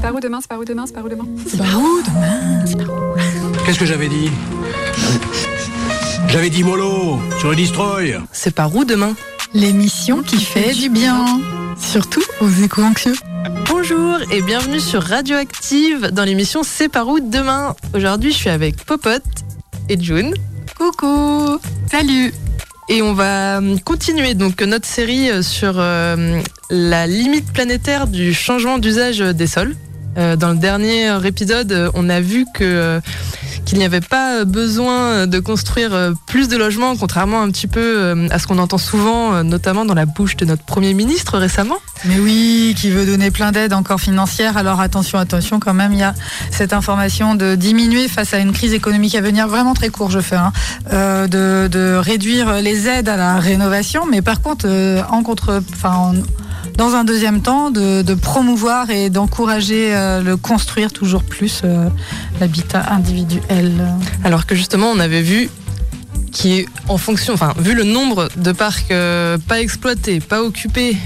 C'est par où demain C'est par où demain C'est par où demain C'est par où demain Qu'est-ce que j'avais dit J'avais dit mollo sur le destroy. C'est par où demain L'émission qui fait du bien. Surtout aux éco-anxieux. Bonjour et bienvenue sur Radioactive dans l'émission C'est par où demain. Aujourd'hui, je suis avec Popote et June. Coucou Salut Et on va euh, continuer donc notre série euh, sur euh, la limite planétaire du changement d'usage des sols. Euh, dans le dernier épisode, euh, on a vu euh, qu'il n'y avait pas besoin de construire euh, plus de logements, contrairement un petit peu euh, à ce qu'on entend souvent, euh, notamment dans la bouche de notre Premier ministre récemment. Mais oui, qui veut donner plein d'aides encore financières. Alors attention, attention quand même, il y a cette information de diminuer face à une crise économique à venir, vraiment très court je fais, hein, euh, de, réduire les aides à la rénovation, mais par contre, euh, en contre, en- dans un deuxième temps, de, promouvoir et d'encourager euh, le construire toujours plus, euh, l'habitat individuel. Alors que justement, on avait vu qui en fonction, enfin, vu le nombre de parcs euh, pas exploités, pas occupés,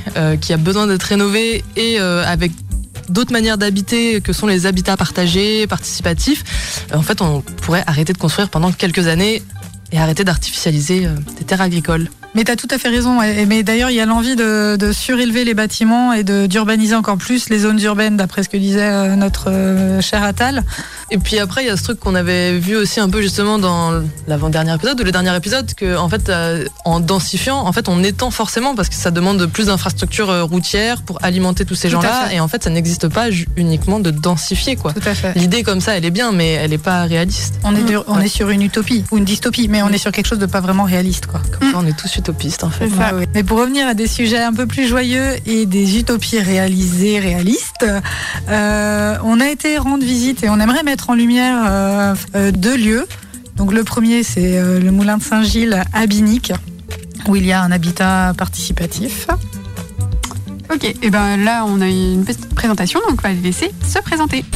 qui a besoin d'être rénovés et avec d'autres manières d'habiter que sont les habitats partagés, participatifs, en fait, on pourrait arrêter de construire pendant quelques années et arrêter d'artificialiser des terres agricoles. Mais tu as tout à fait raison. Mais d'ailleurs, il y a l'envie de, de surélever les bâtiments et d'urbaniser encore plus les zones urbaines, d'après ce que disait euh, notre euh, cher Attal. Et puis après, il y a ce truc qu'on avait vu aussi un peu justement dans l'avant-dernier épisode ou le dernier épisode, que en fait, euh, en densifiant, en fait, on étend forcément parce que ça demande plus d'infrastructures routières pour alimenter tous ces gens-là. Et en fait, ça n'existe pas uniquement de densifier, quoi. Tout à fait. L'idée comme ça, elle est bien, mais elle n'est pas réaliste. On est, dur- on Ouais. est sur une utopie ou une dystopie, mais on est sur quelque chose de pas vraiment réaliste, quoi. Comme ça, on est tous utopistes, en fait. Mais pour revenir à des sujets un peu plus joyeux et des utopies réalisées, réalistes, euh, on a été rendre visite et on aimerait mettre en lumière euh, euh, deux lieux. Donc le premier, c'est euh, le moulin de Saint-Gilles à Binic, où il y a un habitat participatif. Ok, et ben là on a une petite présentation, donc on va les laisser se présenter.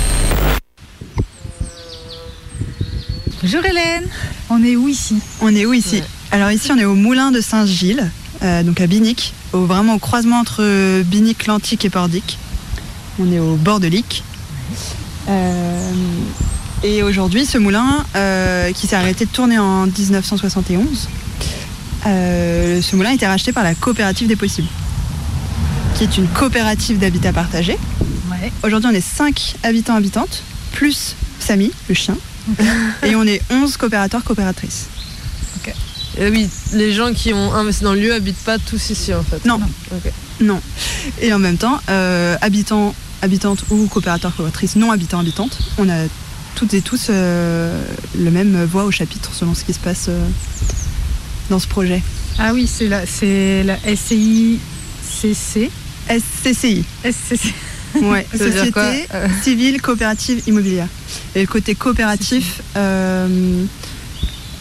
Bonjour Hélène, on est où ici? On est où ici? Ouais. Alors ici on est au moulin de Saint-Gilles, euh, donc à Binic, au, vraiment au croisement entre Binic, Lantic et Pordic. On est au bord de l'Ic. Euh, et aujourd'hui ce moulin, euh, qui s'est arrêté de tourner en 1971, euh, ce moulin a été racheté par la coopérative des possibles, qui est une coopérative d'habitat partagé. Ouais. Aujourd'hui on est 5 habitants habitantes, plus Samy, le chien, et on est 11 coopérateurs coopératrices. Et oui, les gens qui ont investi dans le lieu habitent pas tous ici, en fait. Non. Ok. Non. Et en même temps, euh, habitants, habitantes ou coopérateurs, coopératrices, non habitants, habitantes, on a toutes et tous euh, le même voix au chapitre selon ce qui se passe euh, dans ce projet. Ah oui, c'est la, c'est la SCICC. SCCI, SCC. ouais, Ça veut dire quoi Société Civile Coopérative Immobilière. Et le côté coopératif euh,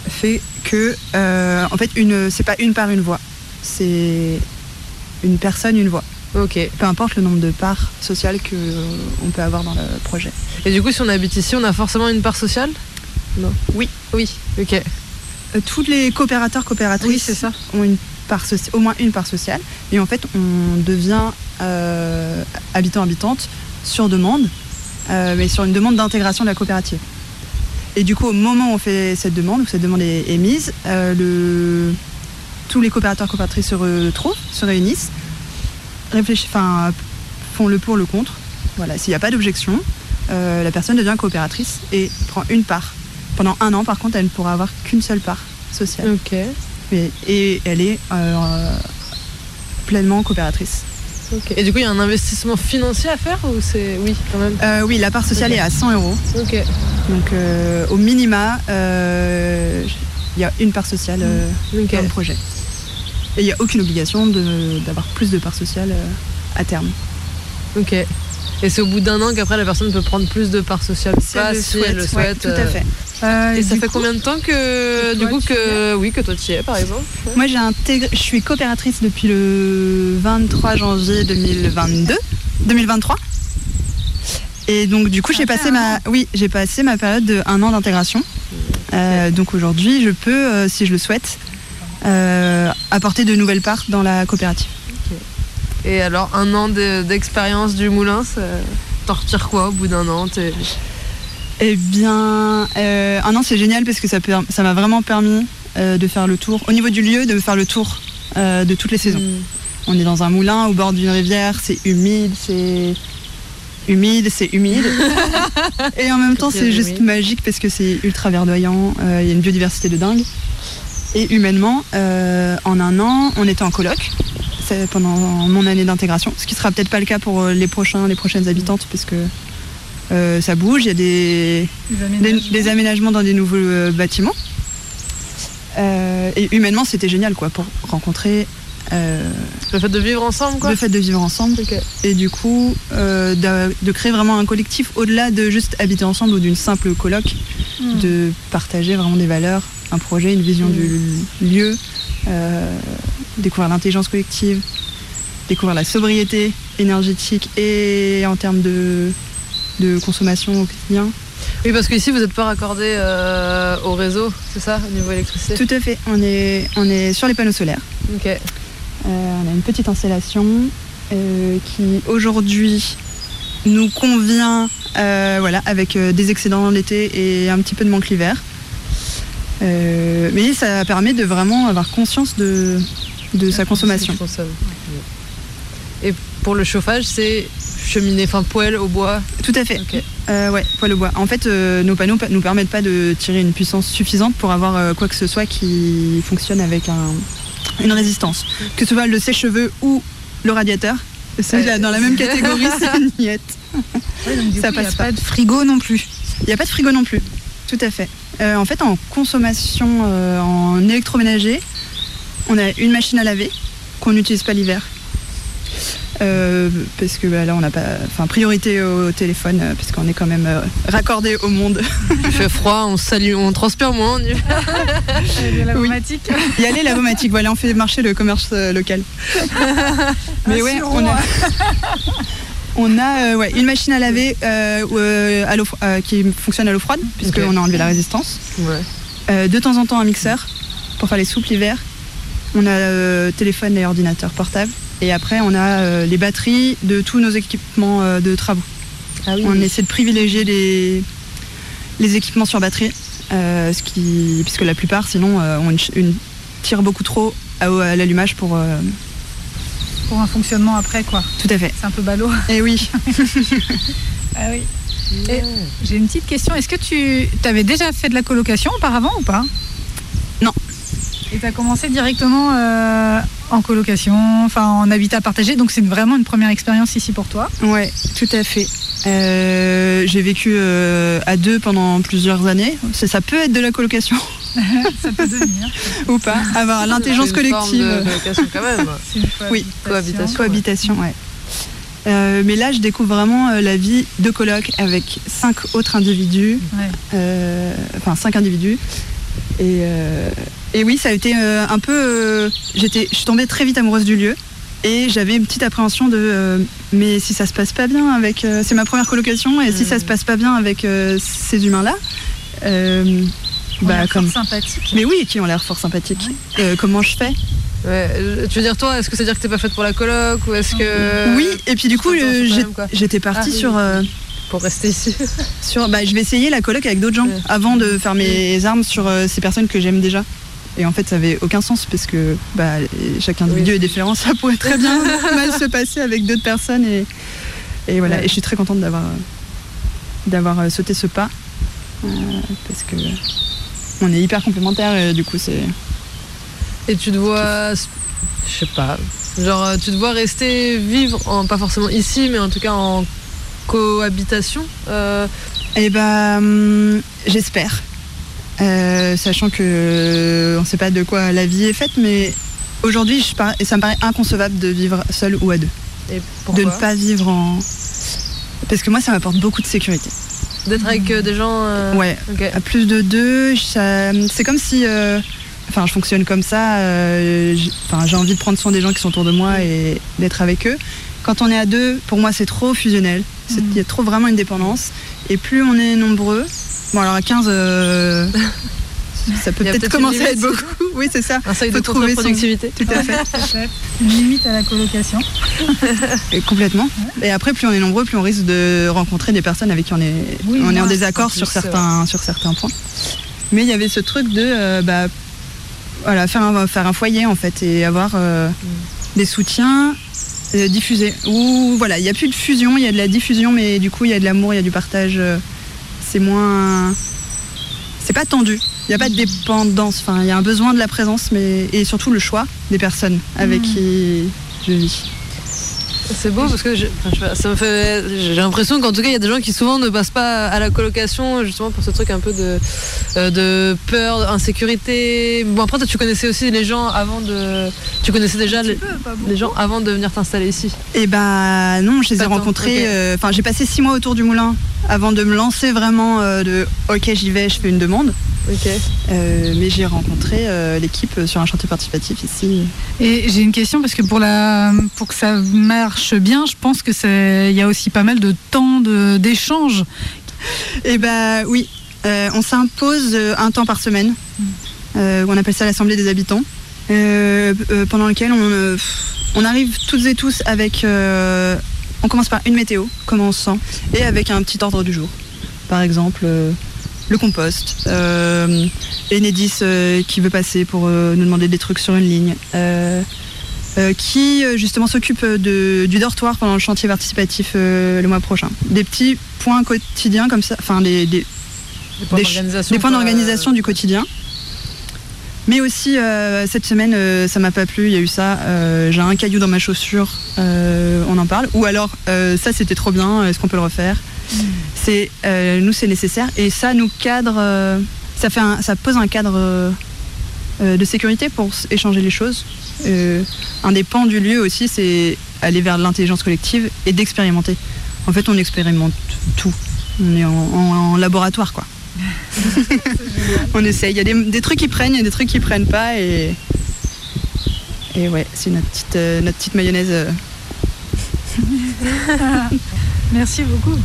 fait que, euh, en fait, une, c'est pas une part une voix, c'est une personne une voix. Ok. Peu importe le nombre de parts sociales que euh, on peut avoir dans le projet. Et du coup, si on habite ici, on a forcément une part sociale? Non. Oui. Oui. Ok. Euh, tous les coopérateurs coopératrices Oui, c'est ça. ont une part soci- au moins une part sociale et en fait on devient habitant habitante sur demande mais sur une demande d'intégration de la coopérative et du coup au moment où on fait cette demande où cette demande est, est mise euh, le, tous les coopérateurs coopératrices se retrouvent se réunissent réfléchissent enfin font le pour le contre voilà s'il n'y a pas d'objection euh, la personne devient coopératrice et prend une part pendant un an par contre elle ne pourra avoir qu'une seule part sociale Ok. mais- et elle est euh, pleinement coopératrice. Et du coup, il y a un investissement financier à faire ou c'est. Oui, quand même. Euh, oui, la part sociale est à 100 euros. Ok. Donc euh, au minima, euh, il y a une part sociale euh, Ok. dans le projet. Et il n'y a aucune obligation d'avoir plus de part sociale euh, à terme. Ok. Et c'est au bout d'un an qu'après la personne peut prendre plus de parts sociales Si pas, elle le si elle le ouais, souhaite. tout à euh, fait. Euh, Et ça fait coup- combien de temps que, que du toi, coup, tu que oui, que toi tu y es, par exemple? Moi, j'ai intégré, je suis coopératrice depuis le 23 janvier 2022, 2023. Et donc, du coup, j'ai passé ma, oui, j'ai passé ma période de un an d'intégration. Euh, donc aujourd'hui, je peux, euh, si je le souhaite, euh, apporter de nouvelles parts dans la coopérative. Et alors, un an de- d'expérience du moulin, ça- t'en retires quoi au bout d'un an Eh bien, euh, un an c'est génial parce que ça m'a vraiment permis euh, de faire le tour, au niveau du lieu, de faire le tour euh, de toutes les saisons. Mm. On est dans un moulin au bord d'une rivière, c'est humide, c'est humide, c'est humide. Et en même temps, c'est juste humide. magique parce que c'est ultra verdoyant, euh, il y a une biodiversité de dingue. Et humainement, euh, en un an, on était en coloc c'est pendant mon année d'intégration, ce qui sera peut-être pas le cas pour euh, les prochains, les prochaines habitantes parce que euh, ça bouge, il y a des, des, des aménagements dans des nouveaux euh, bâtiments. Euh, et humainement, c'était génial quoi pour rencontrer euh, le fait de vivre ensemble quoi le fait de vivre ensemble et du coup euh, de, de créer vraiment un collectif au-delà de juste habiter ensemble ou d'une simple coloc, Hmm. de partager vraiment des valeurs, un projet, une vision Mm. du lieu, découvrir l'intelligence collective, découvrir la sobriété énergétique et en termes de, de consommation au quotidien. Oui, parce qu'ici, vous n'êtes pas raccordé euh, au réseau, c'est ça, au niveau électricité? Tout à fait, on est, on est sur les panneaux solaires. Ok. Euh, on a une petite installation euh, qui aujourd'hui nous convient euh, voilà, avec euh, des excédents l'été et un petit peu de manque l'hiver. Euh, mais ça permet de vraiment avoir conscience de, de sa consommation. Et pour le chauffage, c'est cheminée, enfin poêle au bois. Tout à fait. Ok. Euh, ouais, poêle au bois. En fait, euh, nos panneaux pa- nous permettent pas de tirer une puissance suffisante pour avoir quoi que ce soit qui fonctionne avec un- une résistance. Que ce soit le sèche-cheveux ou le radiateur. C'est là, dans la même catégorie, c'est une niette. ça Il n'y a passe pas de frigo non plus. Il n'y a pas de frigo non plus. Tout à fait. Euh, en fait, en consommation, euh, en électroménager, on a une machine à laver qu'on n'utilise pas l'hiver. Euh, parce que bah, là, on n'a pas. Enfin, priorité au téléphone, euh, parce qu'on est quand même euh, raccordé au monde. Il fait froid, on salue, on transpire moins. on y va. Oui. automatique. Y aller, l'avomatique. Voilà, on fait marcher le commerce euh, local. Mais ouais, on a. On a euh, ouais, une machine à laver euh, euh, à l'eau fro- qui fonctionne à l'eau froide, puisqu'on a enlevé la résistance. Ouais. De temps en temps un mixeur pour faire les soupes l'hiver. On a téléphone et ordinateur portable. Et après, on a les batteries de tous nos équipements de travaux. Ah oui. On essaie de privilégier les, les équipements sur batterie, euh, ce qui, puisque la plupart, sinon, euh, une, une- tirent beaucoup trop à, à l'allumage pour. euh, Pour un fonctionnement après, quoi. tout à fait. C'est un peu ballot. Et oui. Ah oui. Et j'ai une petite question. Est-ce que tu avais déjà fait de la colocation auparavant ou pas? Non. Et tu as commencé directement euh, en colocation, enfin en habitat partagé, donc c'est vraiment une première expérience ici pour toi. Ouais, tout à fait. Euh, J'ai vécu euh, à deux pendant plusieurs années. Ça, ça peut être de la colocation Ça peut devenir. ou pas. Avoir l'intelligence C'est une forme collective. de colocation quand même. C'est une Oui, cohabitation. Cohabitation, ouais. Euh, mais là, je découvre vraiment euh, la vie de coloc avec cinq autres individus, Ouais. euh, enfin cinq individus. Et, euh, et oui, ça a été euh, un peu. euh, j'étais, je suis tombée très vite amoureuse du lieu et j'avais une petite appréhension de. euh, mais si ça se passe pas bien avec, euh, c'est ma première colocation et si Mm. ça se passe pas bien avec euh, ces humains-là, bah est comme. sympathique. Mais oui, qui ont l'air fort sympathiques. Euh, comment je fais Ouais, euh, tu veux dire toi, est-ce que c'est dire que t'es pas faite pour la coloc ou est-ce que Oui, et puis du coup, j'étais partie Ah, oui. sur. euh, pour rester ici Sur, bah, je vais essayer la coloc avec d'autres gens Ouais. avant de faire mes armes sur euh, ces personnes que j'aime déjà. Et en fait, ça avait aucun sens parce que bah, chaque individu Oui. est différent. Ça pourrait très bien mal se passer avec d'autres personnes. Et, et voilà. Ouais. Et je suis très contente d'avoir d'avoir euh, sauté ce pas euh, parce que on est hyper complémentaires et du coup c'est et tu te vois, je sais pas, genre euh, tu te vois rester vivre, en, pas forcément ici, mais en tout cas en cohabitation. euh, Et bah, hum, j'espère. Euh, sachant que euh, on sait pas de quoi la vie est faite, mais aujourd'hui, je par- ça me paraît inconcevable de vivre seul ou à deux. et de ne pas vivre en. Parce que moi, ça m'apporte beaucoup de sécurité. D'être avec euh, des gens. euh, Ouais. ok. À plus de deux, ça- c'est comme si. euh, Enfin, je fonctionne comme ça. euh, Enfin, j'ai envie de prendre soin des gens qui sont autour de moi et d'être avec eux. Quand on est à deux, pour moi, c'est trop fusionnel. C'est- Il y a trop vraiment une dépendance. Et plus on est nombreux. Bon, alors à 15, euh, ça peut peut-être commencer à être beaucoup. Oui, c'est ça. Un seuil de Faut trouver son- contre-productivité. Tout à fait. Une limite à la colocation. Et complètement. Et après, plus on est nombreux, plus on risque de rencontrer des personnes avec qui on est, Oui, on est en désaccord sur certains, sur certains points. Mais il y avait ce truc de euh, bah, voilà, faire, un, faire un foyer en fait et avoir euh, des soutiens euh, diffusés. Ou voilà, il n'y a plus de fusion, il y a de la diffusion, mais du coup il y a de l'amour, il y a du partage. euh, c'est moins. C'est pas tendu. Il n'y a pas de dépendance. Enfin, il y a un besoin de la présence, mais et surtout le choix des personnes avec qui je vis. C'est beau parce que je- enfin, je sais pas, ça me fait. J'ai l'impression qu'en tout cas, il y a des gens qui souvent ne passent pas à la colocation justement pour ce truc un peu de, euh, de peur, d'insécurité. Bon, après, toi, tu connaissais aussi les gens avant de. Tu connaissais déjà les, les gens avant de venir t'installer ici? Eh ben non, je les ai Pas rencontrés. euh, Enfin, j'ai passé six mois autour du moulin avant de me lancer vraiment euh, de OK, j'y vais, je fais une demande. Ok. Euh, mais j'ai rencontré euh, l'équipe sur un chantier participatif ici. Et j'ai une question parce que pour, la, pour que ça marche bien, je pense que c'est il y a aussi pas mal de temps de- d'échange. Eh ben oui, euh, on s'impose un temps par semaine. Euh, on appelle ça l'assemblée des habitants. pendant lequel on, arrive toutes et tous avec. on commence par une météo, comment on se sent, et avec un petit ordre du jour. Par exemple, le compost, euh, Enedis euh, qui veut passer pour euh, nous demander des trucs sur une ligne, qui justement s'occupe du dortoir pendant le chantier participatif le mois prochain. Des petits points quotidiens comme ça, enfin des, des- points Des d'organisation. points du quotidien. Mais aussi, euh, cette semaine, euh, ça m'a pas plu, il y a eu ça. euh, J'ai un caillou dans ma chaussure, on en parle. Ou alors, ça c'était trop bien, est-ce qu'on peut le refaire? C'est euh, Nous, c'est nécessaire. Et ça nous cadre, euh, ça, fait ça pose un cadre euh, de sécurité pour échanger les choses. Un des pans du lieu aussi, c'est aller vers l'intelligence collective et d'expérimenter. En fait, on expérimente tout. On est en, laboratoire, quoi. on essaye. Il y a des, des trucs qui prennent, il y a des trucs qui prennent pas. Et, et ouais, c'est notre petite, notre petite mayonnaise. Merci beaucoup.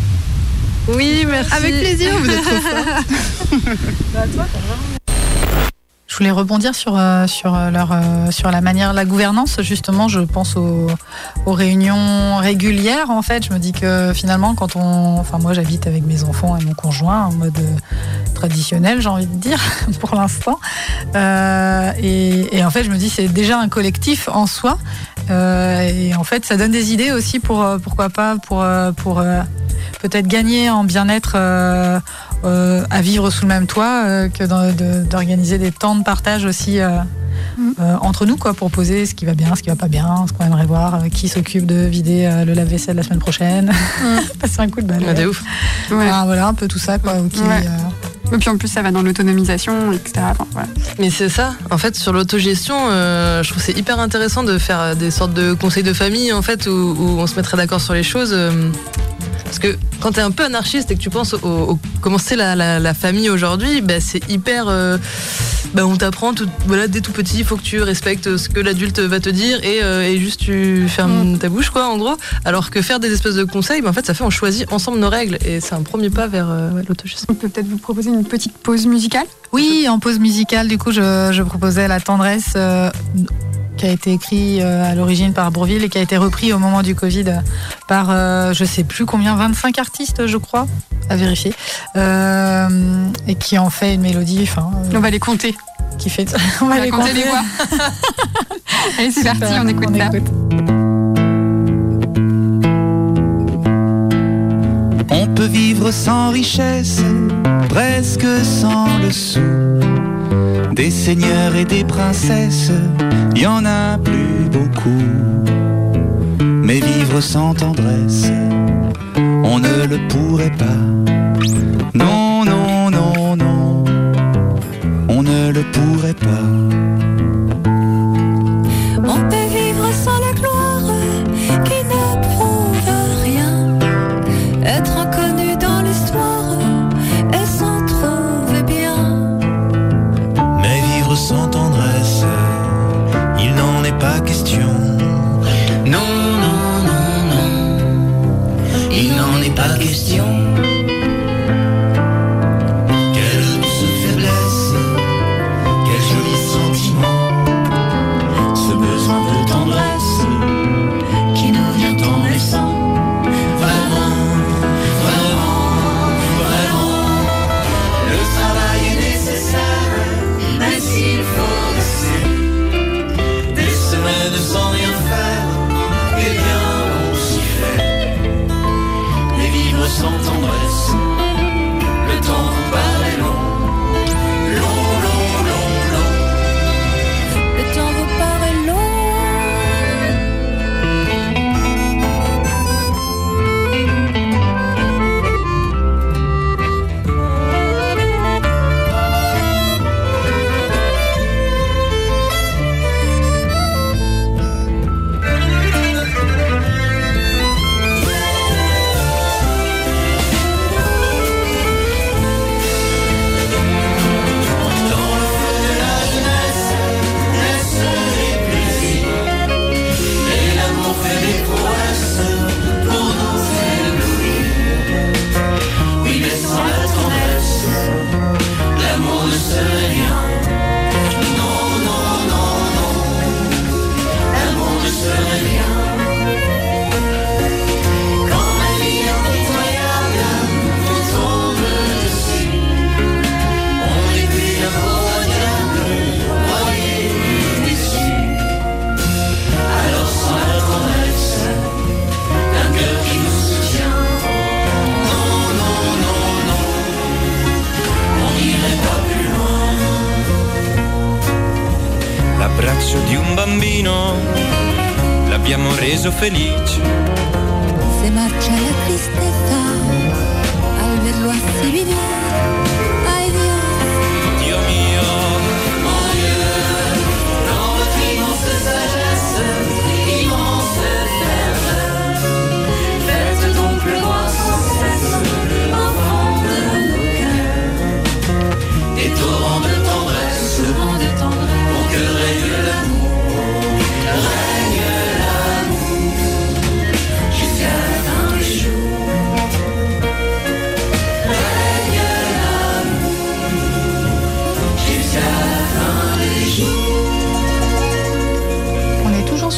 Oui, merci. Avec plaisir, vous êtes trop forts. Je voulais rebondir sur, euh, sur, euh, leur, euh, sur la manière, la gouvernance. Justement, je pense aux, aux réunions régulières. En fait, je me dis que finalement, quand on. Enfin, moi, j'habite avec mes enfants et mon conjoint en mode traditionnel, j'ai envie de dire, pour l'instant. Euh, et, et en fait, je me dis, c'est déjà un collectif en soi. Euh, et en fait, ça donne des idées aussi pour, pourquoi pas, pour, pour peut-être gagner en bien-être. euh, euh, à vivre sous le même toit euh, que de- d'organiser des temps de partage aussi euh, entre nous quoi pour poser ce qui va bien ce qui va pas bien ce qu'on aimerait voir euh, qui s'occupe de vider euh, le lave-vaisselle la semaine prochaine passer un coup de balai Ah, de ouf. Ouais. Enfin, voilà un peu tout ça quoi qui, Ouais. euh, Et puis en plus, ça va dans l'autonomisation, etc. Enfin, voilà. Mais c'est ça, en fait, sur l'autogestion, euh, je trouve que c'est hyper intéressant de faire des sortes de conseils de famille, en fait, où, où on se mettrait d'accord sur les choses. euh, parce que quand t'es un peu anarchiste et que tu penses au, au- comment c'est la, la- la famille aujourd'hui, bah, c'est hyper. euh, bah, on t'apprend tout- voilà, dès tout petit, il faut que tu respectes ce que l'adulte va te dire et, euh, et juste tu fermes ta bouche, quoi, en gros. Alors que faire des espèces de conseils, bah, en fait, ça fait on choisit ensemble nos règles et c'est un premier pas vers euh, ouais, l'autogestion. On peut peut-être vous proposer une petite pause musicale? oui en pause musicale du coup je, je proposais la tendresse euh, qui a été écrit euh, à l'origine par Bourville et qui a été repris au moment du Covid par euh, je sais plus combien 25 artistes je crois à vérifier Euh, et qui en fait une mélodie enfin euh, On va les compter. qui fait On va compter les voix. Allez, c'est parti, on écoute ça. On peut vivre sans richesse, presque sans le sou. Des seigneurs et des princesses, y en a plus beaucoup. Mais vivre sans tendresse, on ne le pourrait pas. Non, non, non, non, on ne le pourrait pas. Question. Non, non, non, non, il n'en est pas question. L'abbiamo reso felice. Se marcia la tristeza al verlo así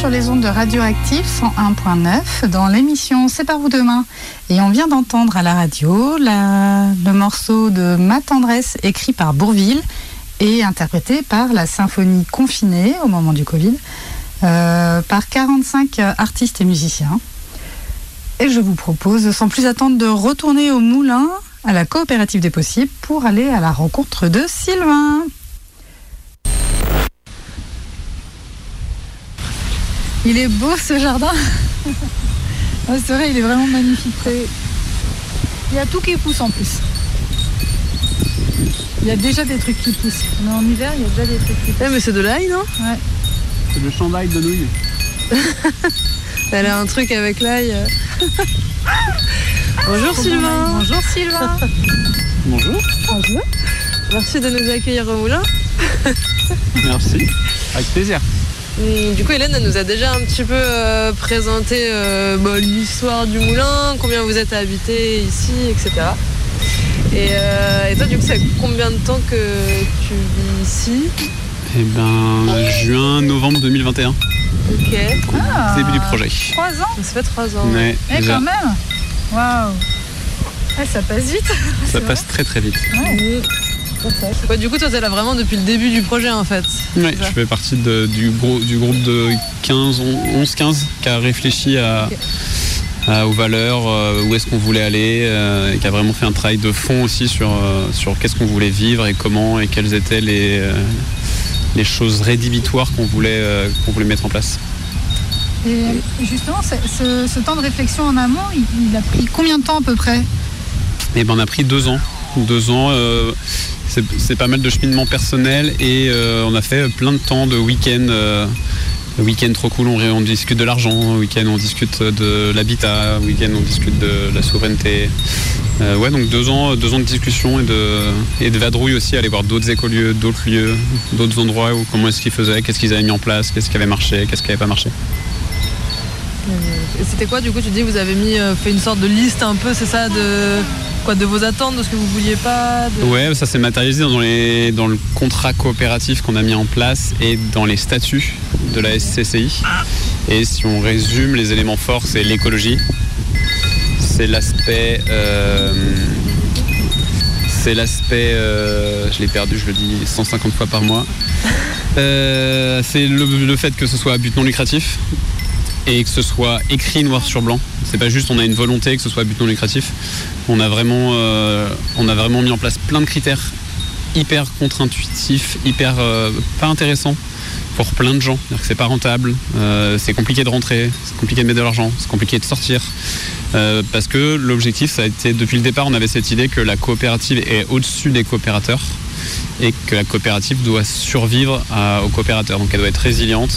sur les ondes de Radioactive 101.9 dans l'émission C'est par vous demain. Et on vient d'entendre à la radio le morceau de Ma tendresse écrit par Bourville et interprété par la symphonie confinée au moment du Covid euh, par 45 artistes et musiciens. Et je vous propose sans plus attendre de retourner au moulin à la coopérative des possibles pour aller à la rencontre de Sylvain. Il est beau ce jardin. Ouais, c'est vrai, il est vraiment magnifique. Il y a tout qui pousse en plus. Il y a déjà des trucs qui poussent. Est en hiver, il y a déjà des trucs qui poussent. Eh, mais c'est de l'ail, non? C'est le chandail de nouilles. Elle a un truc avec l'ail. Bonjour Sylvain. Bonjour Sylvain. Bonjour. Bonjour. Merci de nous accueillir au moulin. Merci. Avec plaisir. Hum, Du coup, Hélène elle nous a déjà un petit peu euh, présenté euh, bah, l'histoire du moulin, combien vous êtes habité ici, etc. Et, euh, et toi, du coup, ça fait combien de temps que tu vis ici? Eh ben, juin, novembre 2021. Ok. Ah, Début du projet. Trois ans? Ça fait trois ans. Ouais, Eh déjà, quand même Waouh Ça passe vite ça passe très très vite. Ouais. Ouais, du coup, toi, t'es là vraiment depuis le début du projet, en fait. Ça. je fais partie de- du, gros, du groupe de 15, 11-15 qui a réfléchi à, à- aux valeurs, euh, où est-ce qu'on voulait aller, euh, et qui a vraiment fait un travail de fond aussi sur, euh, sur qu'est-ce qu'on voulait vivre et comment, et quelles étaient les, les choses rédhibitoires qu'on voulait, qu'on voulait mettre en place. Et justement, ce, ce- ce temps de réflexion en amont, il, il a pris combien de temps à peu près? Et ben on a pris deux ans. Deux ans, euh, c'est pas mal de cheminement personnel et euh, on a fait plein de temps de week-end. euh, week-end trop cool, on, discute de l'argent, week-end on discute de l'habitat, week-end on discute de la souveraineté. Ouais, donc deux ans, deux ans de discussion et de, et de vadrouille aussi, aller voir d'autres écolieux, d'autres lieux, d'autres endroits où comment est-ce qu'ils faisaient, qu'est-ce qu'ils avaient mis en place, qu'est-ce qui avait marché, qu'est-ce qui n'avait pas marché. C'était quoi, du coup, tu dis, vous avez mis, fait une sorte de liste un peu, c'est ça, de quoi, de vos attentes, de ce que vous vouliez pas Ouais, ça s'est matérialisé dans le contrat coopératif qu'on a mis en place et dans les statuts de la SCCI. Et si on résume, les éléments forts, c'est l'écologie, c'est l'aspect... euh, c'est l'aspect... euh, je l'ai perdu, je le dis 150 fois par mois. Euh, c'est le, le fait que ce soit à but non lucratif. Et que ce soit écrit noir sur blanc. C'est pas juste on a une volonté que ce soit but non lucratif. On a vraiment, euh, on a vraiment mis en place plein de critères hyper contre-intuitifs, hyper euh, pas intéressants pour plein de gens. C'est pas rentable, euh, c'est compliqué de rentrer, c'est compliqué de mettre de l'argent, c'est compliqué de sortir. Parce que l'objectif, ça a été depuis le départ, on avait cette idée que la coopérative est au-dessus des coopérateurs et que la coopérative doit survivre à- aux coopérateurs. Donc elle doit être résiliente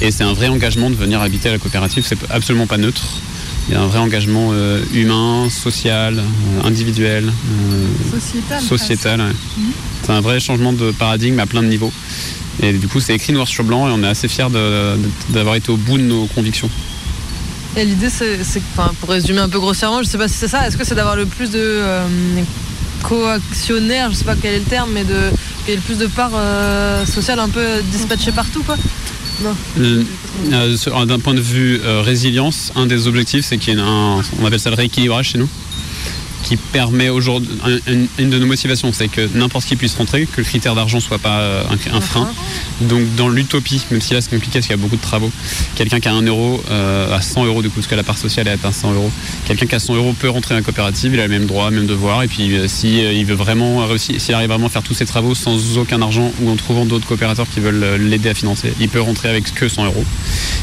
et c'est un vrai engagement de venir habiter à la coopérative. C'est absolument pas neutre. Il y a un vrai engagement euh, humain, social, euh, individuel, euh, Sociétal. sociétal. ouais. C'est un vrai changement de paradigme à plein de niveaux. Et du coup, c'est écrit noir sur blanc et on est assez fiers d'avoir été au bout de nos convictions. Et l'idée, c'est, enfin, pour résumer un peu grossièrement, je sais pas si c'est ça, est-ce que c'est d'avoir le plus de coactionnaires, je sais pas quel est le terme, mais de qu'il y ait le plus de parts sociales un peu dispatchées partout, quoi? D'un point de vue euh, résilience, un des objectifs, c'est qu'il y ait un, on appelle ça le rééquilibrage chez nous, qui permet aujourd'hui, un- une, une de nos motivations, c'est que n'importe qui puisse rentrer, que le critère d'argent soit pas euh, un, un frein. Donc dans l'utopie, même si là c'est compliqué parce qu'il y a beaucoup de travaux, quelqu'un qui a 1 euro euh, à 100 euros du coup, parce que la part sociale est à 100 euros, quelqu'un qui a 100 euros peut rentrer dans la coopérative, il a le même droit, même devoir, et puis euh, si euh, il veut vraiment réussir, s'il arrive vraiment à faire tous ses travaux sans aucun argent ou en trouvant d'autres coopérateurs qui veulent l'aider à financer, il peut rentrer avec que 100 euros.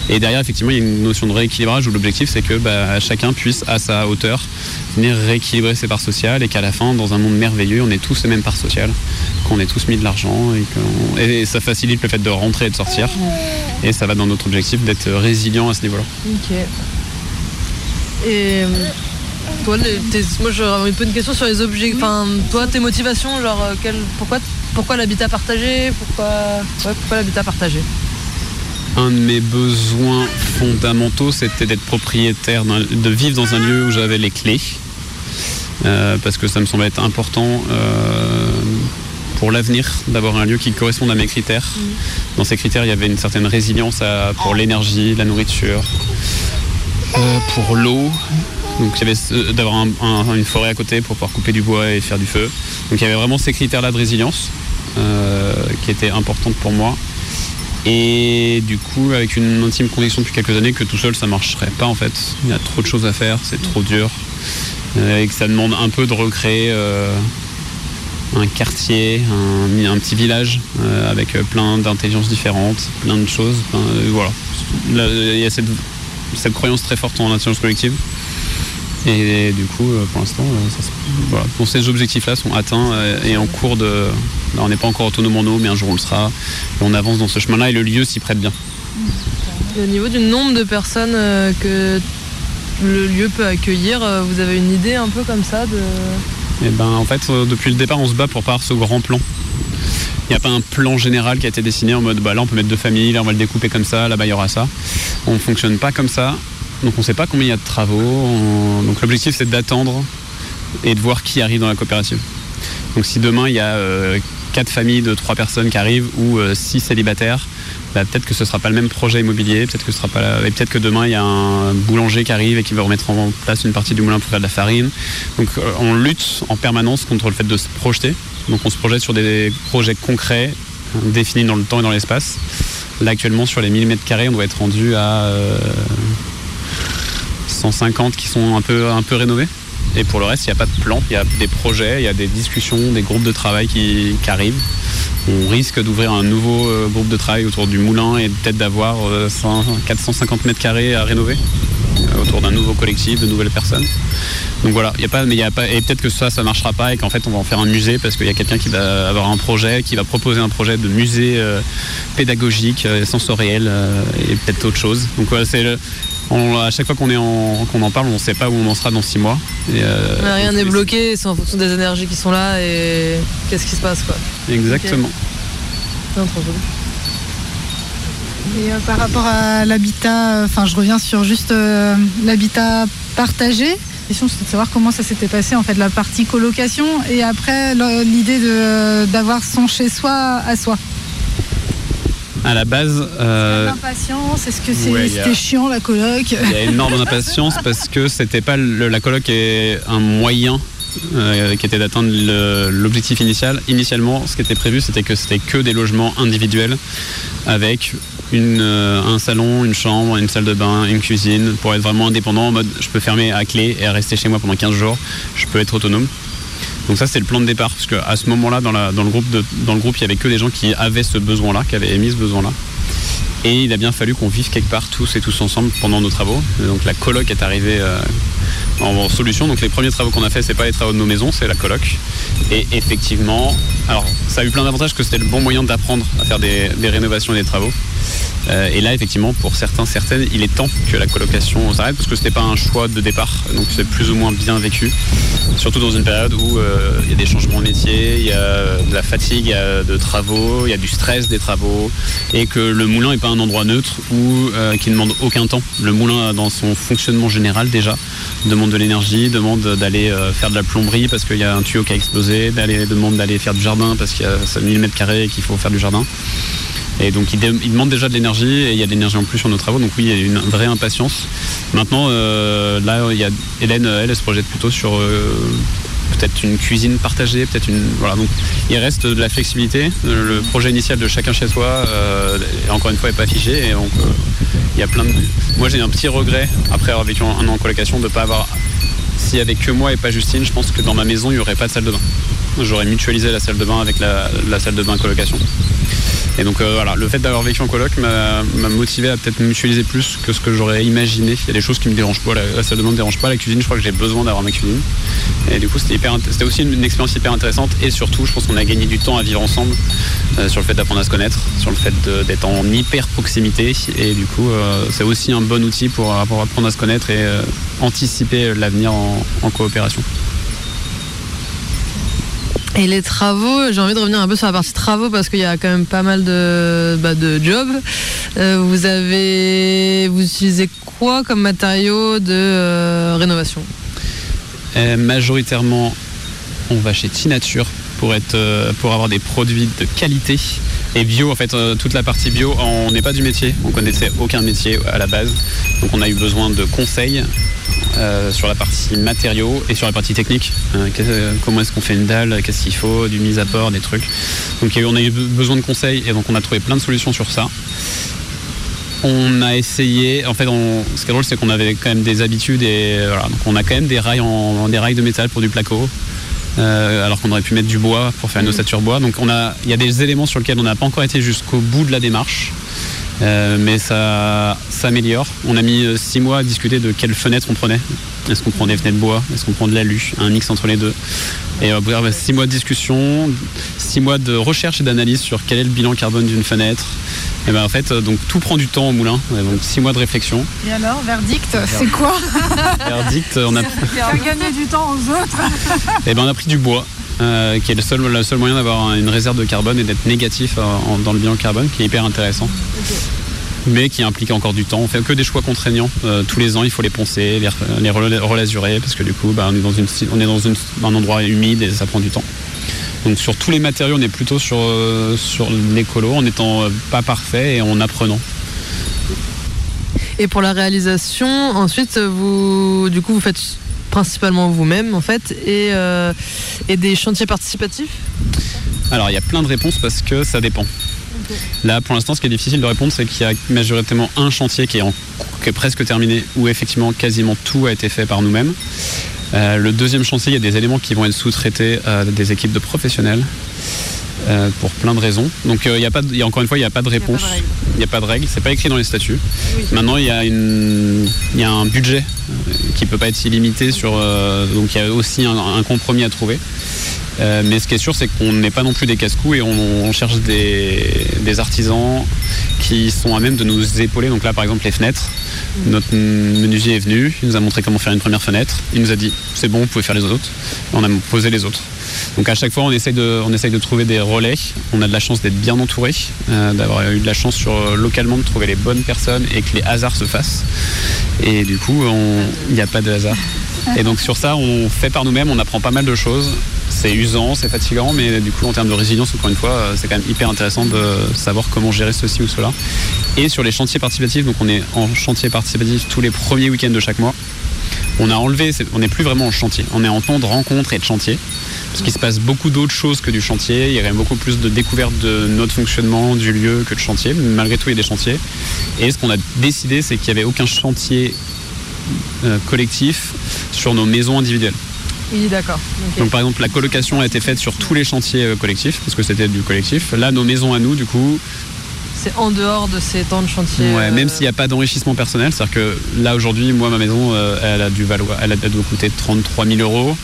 Et derrière, effectivement, il y a une notion de rééquilibrage où l'objectif c'est que bah, chacun puisse à sa hauteur venir rééquilibrer ses parts sociales et qu'à la fin, dans un monde merveilleux, on ait tous les mêmes parts sociales, qu'on ait tous mis de l'argent et, et ça facilite le fait de rentrer et de sortir. Et ça va dans notre objectif d'être résilient à ce niveau-là. Ok. Et euh, toi, les- moi j'aurais un peu une question sur les objets. Enfin, toi, tes motivations, genre, euh, quel- pourquoi, pourquoi l'habitat partagé Pourquoi, ouais, pourquoi l'habitat partagé? Un de mes besoins fondamentaux, c'était d'être propriétaire, de vivre dans un lieu où j'avais les clés. Euh, parce que ça me semblait être important euh, pour l'avenir d'avoir un lieu qui corresponde à mes critères. Dans ces critères, il y avait une certaine résilience à- pour l'énergie, la nourriture, euh, pour l'eau. Donc il y avait d'avoir un- un- une forêt à côté pour pouvoir couper du bois et faire du feu. Donc il y avait vraiment ces critères-là de résilience euh, qui étaient importantes pour moi. Et du coup, avec une intime conviction depuis quelques années que tout seul ça marcherait pas en fait. Il y a trop de choses à faire, c'est trop dur. Euh, et que ça demande un peu de recréer euh, un quartier, un, petit village euh, avec plein d'intelligences différentes, plein de choses. voilà. Là, Il y a cette, cette croyance très forte en l'intelligence collective. Et, du coup, pour l'instant, voilà. Ces objectifs-là sont atteints et en cours de. on n'est pas encore autonome en eau, mais un jour on le sera. On avance dans ce chemin-là et le lieu s'y prête bien. Au niveau du nombre de personnes que le lieu peut accueillir, euh, vous avez une idée un peu comme ça de. Et ben en fait euh, depuis le départ on se bat pour pas avoir ce grand plan. Il n'y a pas un plan général qui a été dessiné en mode bah là on peut mettre deux familles, là on va le découper comme ça, là-bas il y aura ça. On ne fonctionne pas comme ça. Donc on ne sait pas combien il y a de travaux. On- Donc l'objectif c'est d'attendre et de voir qui arrive dans la coopérative. Donc si demain il y a euh, quatre familles de trois personnes qui arrivent ou six célibataires, bah, peut-être que ce sera pas le même projet immobilier, peut-être que et peut-être que demain il y a un boulanger qui arrive et qui va remettre en place une partie du moulin pour faire de la farine. Donc euh, on lutte en permanence contre le fait de se projeter. Donc on se projette sur des projets concrets, euh, définis dans le temps et dans l'espace. Là actuellement sur les 1000 mètres carrés, on doit être rendu à euh, 150 qui sont un peu, un peu rénovés. Et pour le reste, il n'y a pas de plan, il y a des projets, il y a des discussions, des groupes de travail qui, arrivent. On risque d'ouvrir un nouveau euh, groupe de travail autour du moulin et peut-être d'avoir euh, 100 450 mètres carrés à rénover euh, autour d'un nouveau collectif, de nouvelles personnes. Donc voilà, il y a pas, mais il y a pas, et peut-être que ça, ça marchera pas et qu'en fait on va en faire un musée parce qu'il y a quelqu'un qui va avoir un projet, qui va proposer un projet de musée euh, pédagogique, euh, sensoriel euh, et peut-être autre chose. Donc voilà, c'est on- à chaque fois qu'on est en, qu'on en parle, on ne sait pas où on en sera dans six mois. Et, euh, rien n'est bloqué, c'est en fonction des énergies qui sont là et qu'est-ce qui se passe quoi. Exactement. Non, trop cool. Et euh, par rapport à l'habitat, euh, enfin je reviens sur juste euh, l'habitat partagé. La question c'était de savoir comment ça s'était passé en fait la partie colocation et après l'idée de d'avoir son chez soi à soi. À la base, euh, L'impatience, est-ce que c'est- ouais, il y a- c'était chiant la coloc Il y a énorme impatience parce que c'était pas le- la coloc est un moyen euh, qui était d'atteindre l'objectif initial. Initialement, ce qui était prévu, c'était que c'était que des logements individuels avec une, euh, un salon, une chambre, une salle de bain, une cuisine, pour être vraiment indépendant en mode je peux fermer à clé et rester chez moi pendant 15 jours, je peux être autonome. Donc ça c'est le plan de départ, parce qu'à ce moment-là, dans, le groupe, il y avait que des gens qui avaient ce besoin-là, qui avaient émis ce besoin-là. Et il a bien fallu qu'on vive quelque part tous et tous ensemble pendant nos travaux. Donc la coloc est arrivée euh, en solution. Donc les premiers travaux qu'on a fait, c'est pas les travaux de nos maisons, c'est la coloc. Et effectivement, alors ça a eu plein d'avantages que c'était le bon moyen d'apprendre à faire des, rénovations et des travaux. Euh, et là, effectivement, pour certains, certaines, il est temps que la colocation s'arrête parce que c'était pas un choix de départ, donc c'est plus ou moins bien vécu. Surtout dans une période où euh, il y a des changements de métier, il y a de la fatigue, de travaux, il y a du stress des travaux, et que le moulin n'est pas un endroit neutre ou euh, qui ne demande aucun temps. Le moulin, dans son fonctionnement général déjà, demande de l'énergie, demande d'aller euh, faire de la plomberie parce qu'il y a un tuyau qui a explosé, demande d'aller faire du jardin parce qu'il y a 1000 mètres carrés et qu'il faut faire du jardin. Et donc il demande déjà de l'énergie et il y a de l'énergie en plus sur nos travaux. Donc oui, il y a une vraie impatience. Maintenant, euh, là, il y a Hélène, elle, elle se projette plutôt sur euh, peut-être une cuisine partagée, peut-être une. Voilà. Donc il reste de la flexibilité. Le projet initial de chacun chez soi, euh, encore une fois, n'est pas figé. Et euh, il y a plein de. Moi, j'ai un petit regret après avoir vécu un an en colocation de ne pas avoir. S'il y avait que moi et pas Justine, je pense que dans ma maison, il n'y aurait pas de salle de bain. J'aurais mutualisé la salle de bain avec la, la salle de bain colocation. Et donc euh, voilà, le fait d'avoir vécu en coloc m'a motivé à peut-être mutualiser plus que ce que j'aurais imaginé. Il y a des choses qui me dérangent pas, la, salle de bain me dérange pas, la cuisine, je crois que j'ai besoin d'avoir ma cuisine. Et du coup, c'était aussi une, expérience hyper intéressante. Et surtout, je pense qu'on a gagné du temps à vivre ensemble euh, sur le fait d'apprendre à se connaître, sur le fait d'être en hyper proximité. Et du coup, euh, c'est aussi un bon outil pour, apprendre à se connaître et anticiper l'avenir en- en coopération. Et les travaux, j'ai envie de revenir un peu sur la partie travaux parce qu'il y a quand même pas mal de, bah, de jobs. Euh, vous avez, vous utilisez quoi comme matériaux de euh, rénovation? Euh, majoritairement, on va chez Tinature pour, pour avoir des produits de qualité et bio. En fait, toute la partie bio, on n'est pas du métier, on connaissait aucun métier à la base. Donc on a eu besoin de conseils euh, sur la partie matériaux et sur la partie technique. Euh, qu'est- euh, comment est-ce qu'on fait une dalle, qu'est-ce qu'il faut, du mise à port, des trucs. Donc on a eu be- besoin de conseils et donc on a trouvé plein de solutions sur ça. On a essayé, en fait, on- ce qui est drôle, c'est qu'on avait quand même des habitudes et euh, voilà, donc on a quand même des rails, en, des rails de métal pour du placo, euh, alors qu'on aurait pu mettre du bois pour faire une ossature bois. Donc on a, il y a des éléments sur lesquels on n'a pas encore été jusqu'au bout de la démarche, euh, mais ça s'améliore. On a mis euh, six mois à discuter de quelles fenêtres on prenait. Est-ce qu'on prend des fenêtres bois? Est-ce qu'on prend de l'alu? Un mix entre les deux. Et euh, bah, six mois de discussion, six mois de recherche et d'analyse sur quel est le bilan carbone d'une fenêtre. Et ben en fait, euh, donc tout prend du temps au moulin. Et donc six mois de réflexion. Et alors, verdict, c'est quoi? Verdict, on a, Faire gagner du temps aux autres. eh ben, on a pris du bois. Euh, qui est le seul, le seul moyen d'avoir un- une réserve de carbone et d'être négatif euh, en- dans le bilan carbone, qui est hyper intéressant. Mais qui implique encore du temps. On fait que des choix contraignants. Euh, tous les ans, il faut les poncer, les, les rela- relasurer, parce que du coup, bah, on est dans, une, on est dans une- un endroit humide et ça prend du temps. Donc sur tous les matériaux, on est plutôt sur, sur l'écolo, en étant euh, pas parfait et en apprenant. Et pour la réalisation, ensuite, vous, du coup, vous faites principalement vous-même, en fait, et, euh, et des chantiers participatifs Alors il y a plein de réponses parce que ça dépend. Là pour l'instant ce qui est difficile de répondre c'est qu'il y a majoritairement un chantier qui est, en- qui est presque terminé où effectivement quasiment tout a été fait par nous-mêmes. Euh, le deuxième chantier il y a des éléments qui vont être sous-traités à des équipes de professionnels euh, pour plein de raisons. Donc euh, il y a pas de- il y a, encore une fois il n'y a pas de réponse. Il n'y a pas de règle, c'est pas écrit dans les statuts. Maintenant, il y, a une, il y a un budget euh, qui peut pas être illimité sur. euh, donc, il y a aussi un, compromis à trouver. Euh, mais ce qui est sûr, c'est qu'on n'est pas non plus des casse-coups et on, cherche des, des artisans qui sont à même de nous épauler. Donc là, par exemple, les fenêtres. Notre menuisier est venu, il nous a montré comment faire une première fenêtre. Il nous a dit c'est bon, vous pouvez faire les autres. On a posé les autres. Donc à chaque fois, on essaye de, trouver des relais. On a de la chance d'être bien entouré, euh, d'avoir eu de la chance sur, euh, localement de trouver les bonnes personnes et que les hasards se fassent. Et du coup, il n'y a pas de hasard. Et donc sur ça, on fait par nous-mêmes, on apprend pas mal de choses. C'est usant, c'est fatigant, mais du coup, en termes de résilience, encore une fois, euh, c'est quand même hyper intéressant de savoir comment gérer ceci ou cela. Et sur les chantiers participatifs, donc on est en chantier participatif tous les premiers week-ends de chaque mois. On a enlevé, on n'est plus vraiment en chantier, on est en temps de rencontre et de chantier. Parce qu'il se passe beaucoup d'autres choses que du chantier. Il y aurait beaucoup plus de découverte de notre fonctionnement, du lieu que de chantier. Mais Malgré tout, il y a des chantiers. Et ce qu'on a décidé, c'est qu'il n'y avait aucun chantier euh, collectif sur nos maisons individuelles. Oui, d'accord. Donc par exemple, la colocation a été faite sur tous les chantiers euh, collectifs, parce que c'était du collectif. Là, nos maisons à nous, du coup, C'est en dehors de ces temps de chantier. Ouais, euh, même s'il n'y a pas d'enrichissement personnel, c'est-à-dire que là aujourd'hui, moi ma maison, euh, elle a dû valoir, elle a dû coûter 33 000 euros.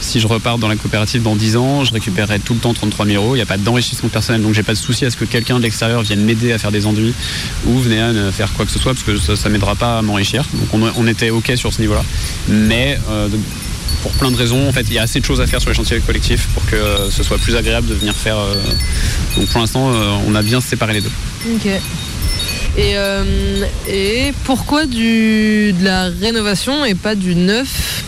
Si je repars dans la coopérative dans 10 ans, je récupérerai tout le temps 33 000 euros. Il n'y a pas d'enrichissement personnel, donc j'ai pas de souci à ce que quelqu'un de l'extérieur vienne m'aider à faire des enduits ou venez à ne faire quoi que ce soit, parce que ça, ça m'aidera pas à m'enrichir. Donc on, était ok sur ce niveau-là, mais euh, pour plein de raisons, en fait, il y a assez de choses à faire sur les chantiers collectifs pour que euh, ce soit plus agréable de venir faire. euh, donc pour l'instant, on a bien séparé les deux. Ok. Et, et pourquoi du, de la rénovation et pas du neuf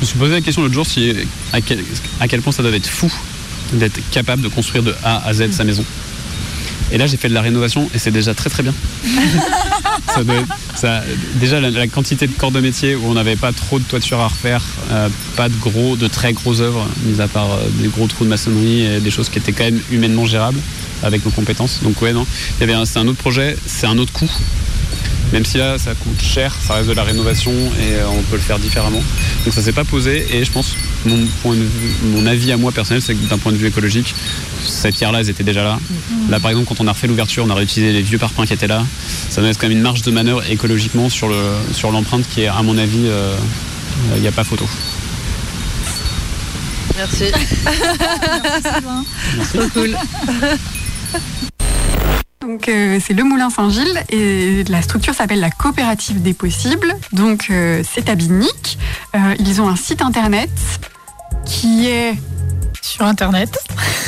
Je me suis posé la question l'autre jour si, à, quel, à quel point ça doit être fou d'être capable de construire de A à Z sa maison. Et là, j'ai fait de la rénovation et c'est déjà très très bien. Ça doit être- ça- déjà, la, la quantité de corps de métier où on n'avait pas trop de toiture à refaire, euh, pas de gros, de très grosses œuvres, mis à part euh, des gros trous de maçonnerie et des choses qui étaient quand même humainement gérables avec nos compétences. Donc ouais, non, c'est un autre projet, c'est un autre coût. Même si là, ça coûte cher, ça reste de la rénovation et euh, on peut le faire différemment. Donc ça s'est pas posé et je pense, mon, point de vue, mon avis à moi personnel, c'est que d'un point de vue écologique, ces pierres-là, elles étaient déjà là. Là, par exemple, quand on a refait l'ouverture, on a réutilisé les vieux parpaings qui étaient là. Ça nous laisse quand même une marge de manœuvre écologiquement sur le sur l'empreinte qui est, à mon avis, euh, il n'y a pas photo. Merci. Merci. Trop cool. Donc euh, c'est le Moulin Saint-Gilles et la structure s'appelle la Coopérative des Possibles. Donc euh, c'est à Binic. Euh, ils ont un site internet qui est Sur Internet.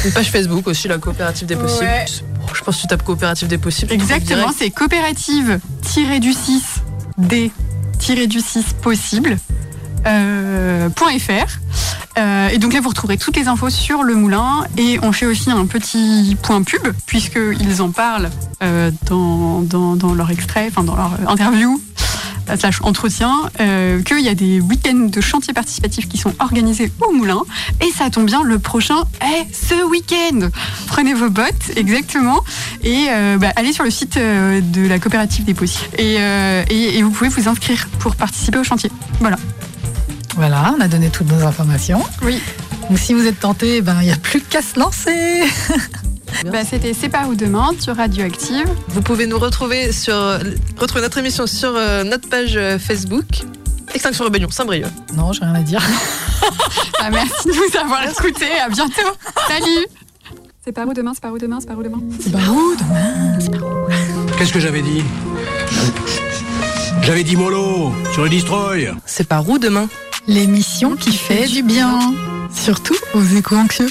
Une page Facebook aussi, la coopérative des possibles. Ouais. Je pense que tu tapes coopérative des possibles. exactement, c'est coopérative-du-6 d-du-6 possible. Euh, et donc là vous retrouverez toutes les infos sur le moulin et on fait aussi un petit point pub puisqu'ils en parlent euh, dans, dans, dans leur extrait, enfin dans leur interview euh, slash entretien, qu'il y a des week-ends de chantiers participatifs qui sont organisés au moulin et ça tombe bien, le prochain est ce week-end. Prenez vos bottes, exactement, et bah, allez sur le site de la coopérative des possibles et, et vous pouvez vous inscrire pour participer au chantier. Voilà. Voilà, on a donné toutes nos informations. Oui. Donc si vous êtes tenté, ben il n'y a plus qu'à se lancer. Bah, C'était C'est pas où demain sur Radioactive. Vous pouvez nous retrouver sur retrouver notre émission sur euh, notre page euh, Facebook. Extinction Rebellion, Saint-Brieuc. Non, j'ai rien à dire. Ah, merci de nous avoir écoutés. À bientôt. Salut. C'est par où demain C'est par où demain C'est par où demain C'est par où demain? Qu'est-ce que j'avais dit? J'avais dit mollo sur le destroy. C'est par où demain? L'émission qui fait du bien. Surtout aux éco-anxieux.